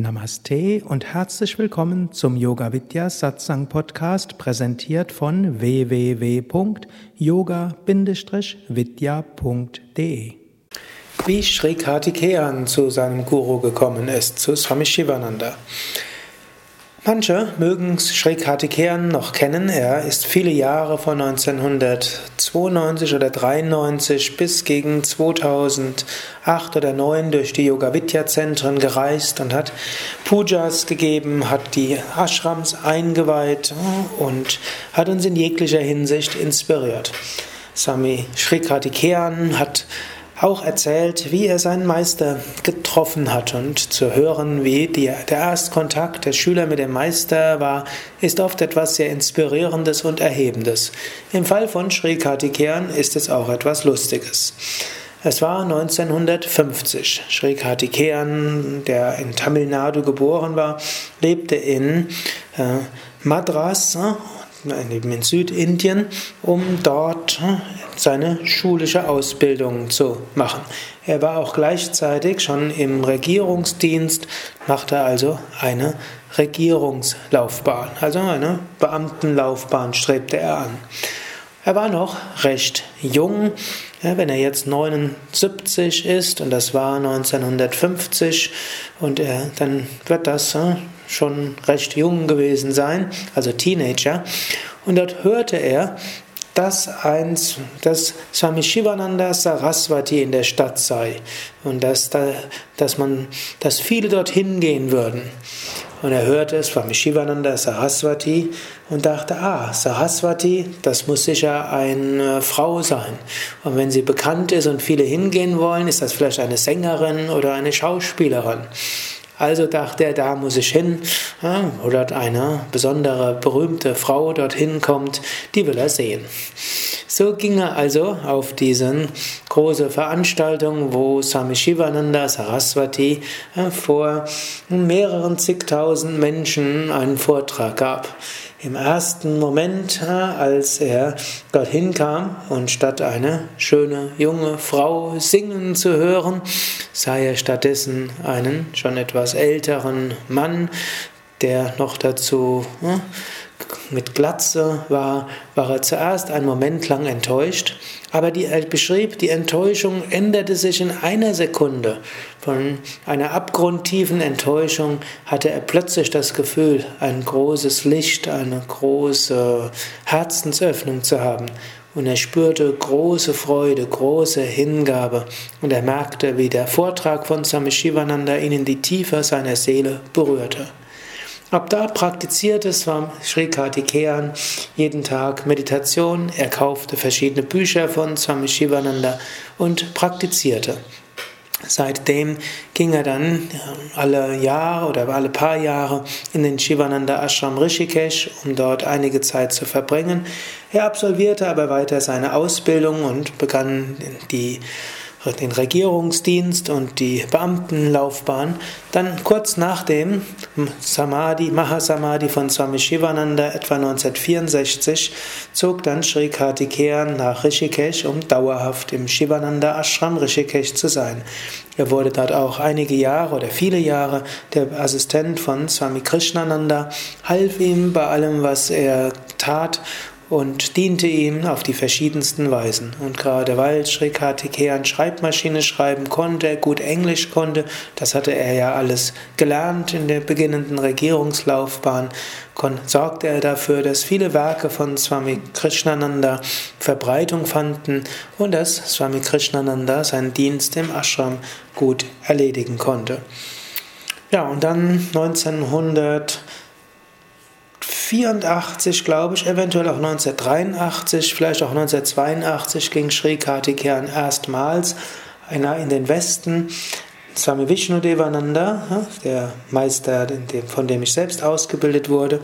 Namaste und herzlich willkommen zum Yoga Vidya Satsang Podcast, präsentiert von www.yoga-vidya.de. Wie Sri Kartikeyan zu seinem Guru gekommen ist, zu Swami Shivananda. Manche mögen Sri Kartikeyan noch kennen. Er ist viele Jahre von 1992 oder 93 bis gegen 2008 oder 2009 durch die Yoga Vidya Zentren gereist und hat Pujas gegeben, hat die Ashrams eingeweiht und hat uns in jeglicher Hinsicht inspiriert. Swami Sri Kartikeyan hat auch erzählt, wie er seinen Meister getroffen hat. Und zu hören, wie die, der Erstkontakt der Schüler mit dem Meister war, ist oft etwas sehr Inspirierendes und Erhebendes. Im Fall von Sri Kartikeyan ist es auch etwas Lustiges. Es war 1950. Sri Kartikeyan, der in Tamil Nadu geboren war, lebte in äh, Madras in Südindien, um dort seine schulische Ausbildung zu machen. Er war auch gleichzeitig schon im Regierungsdienst, machte also eine Regierungslaufbahn, also eine Beamtenlaufbahn strebte er an. Er war noch recht jung, ja, wenn er jetzt 79 ist und das war 1950 und er, dann wird das schon recht jung gewesen sein, also Teenager. Und dort hörte er, dass, eins, dass Swami Shivananda Saraswati in der Stadt sei und dass, da, dass, man, dass viele dorthin gehen würden. Und er hörte Swami Shivananda Saraswati und dachte, ah, Saraswati, das muss sicher eine Frau sein. Und wenn sie bekannt ist und viele hingehen wollen, ist das vielleicht eine Sängerin oder eine Schauspielerin. Also dachte er, da muss ich hin, oder eine besondere berühmte Frau dorthin kommt, die will er sehen. So ging er also auf diese große Veranstaltung, wo Swami Shivananda Saraswati vor mehreren zigtausend Menschen einen Vortrag gab. Im ersten Moment, als er dorthin kam und statt eine schöne junge Frau singen zu hören, sah er stattdessen einen schon etwas älteren Mann, der noch dazu mit Glatze war, war er zuerst einen Moment lang enttäuscht, aber die, er beschrieb, die Enttäuschung änderte sich in einer Sekunde. Von einer abgrundtiefen Enttäuschung hatte er plötzlich das Gefühl, ein großes Licht, eine große Herzensöffnung zu haben. Und er spürte große Freude, große Hingabe. Und er merkte, wie der Vortrag von Swami Shivananda ihn in die Tiefe seiner Seele berührte. Ab da praktizierte Sri Kartikeyan jeden Tag Meditation. Er kaufte verschiedene Bücher von Swami Shivananda und praktizierte. Seitdem ging er dann alle Jahre oder alle paar Jahre in den Shivananda Ashram Rishikesh, um dort einige Zeit zu verbringen. Er absolvierte aber weiter seine Ausbildung und begann die den Regierungsdienst und die Beamtenlaufbahn. Dann kurz nach dem Samadhi, Mahasamadhi von Swami Shivananda, etwa 1964, zog dann Sri Kartikeyan nach Rishikesh, um dauerhaft im Shivananda Ashram Rishikesh zu sein. Er wurde dort auch einige Jahre oder viele Jahre der Assistent von Swami Krishnananda, half ihm bei allem, was er tat und diente ihm auf die verschiedensten Weisen. Und gerade weil Sri Kartikeyan Schreibmaschine schreiben konnte, gut Englisch konnte, das hatte er ja alles gelernt in der beginnenden Regierungslaufbahn, sorgte er dafür, dass viele Werke von Swami Krishnananda Verbreitung fanden und dass Swami Krishnananda seinen Dienst im Ashram gut erledigen konnte. Ja, und dann 1900 1984, glaube ich, eventuell auch 1983, vielleicht auch 1982 ging Sri Kartikeyan erstmals einer in den Westen. Swami Vishnu Devananda, der Meister, von dem ich selbst ausgebildet wurde,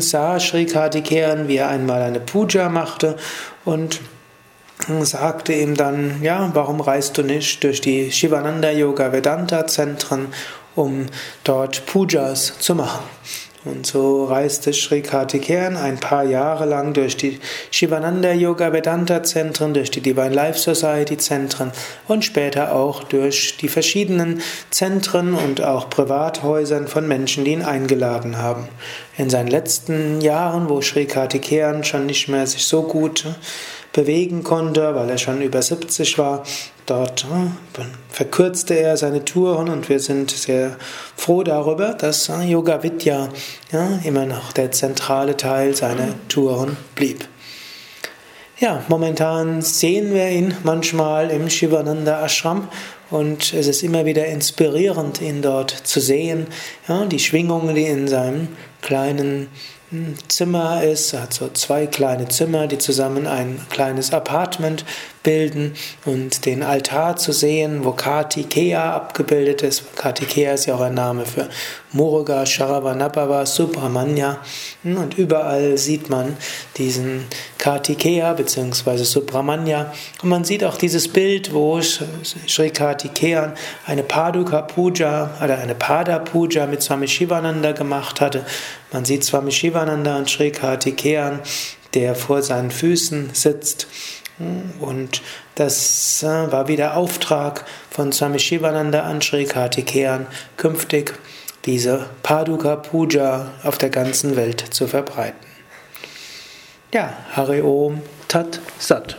sah Sri Kartikeyan, wie er einmal eine Puja machte und sagte ihm dann, ja, warum reist du nicht durch die Shivananda Yoga Vedanta Zentren, um dort Pujas zu machen? Und so reiste Sri Kartikeyan ein paar Jahre lang durch die Shivananda Yoga Vedanta Zentren, durch die Divine Life Society Zentren und später auch durch die verschiedenen Zentren und auch Privathäusern von Menschen, die ihn eingeladen haben. In seinen letzten Jahren, wo Sri Kartikeyan schon nicht mehr sich so gut bewegen konnte, weil er schon über 70 war. Dort verkürzte er seine Touren und wir sind sehr froh darüber, dass Yoga Vidya ja, immer noch der zentrale Teil seiner Touren blieb. Ja, momentan sehen wir ihn manchmal im Shivananda Ashram und es ist immer wieder inspirierend, ihn dort zu sehen. Ja, die Schwingungen, die in seinem kleinen Zimmer ist, hat so zwei kleine Zimmer, die zusammen ein kleines Apartment bilden und den Altar zu sehen, wo Kartikeya abgebildet ist. Kartikeya ist ja auch ein Name für Muruga, Sharavanabhava, Subramanya. Und überall sieht man diesen Kartikeya bzw. Subramanya. Und man sieht auch dieses Bild, wo Sri Kartikeyan eine Paduka Puja oder eine Pada Puja mit Swami Shivananda gemacht hatte. Man sieht Swami Shivananda und Sri Kartikeyan, der vor seinen Füßen sitzt. Und das äh, war wieder Auftrag von Swami Shivananda an Sri Kartikeyan, künftig diese Paduka Puja auf der ganzen Welt zu verbreiten. Ja, Hari Om Tat Sat.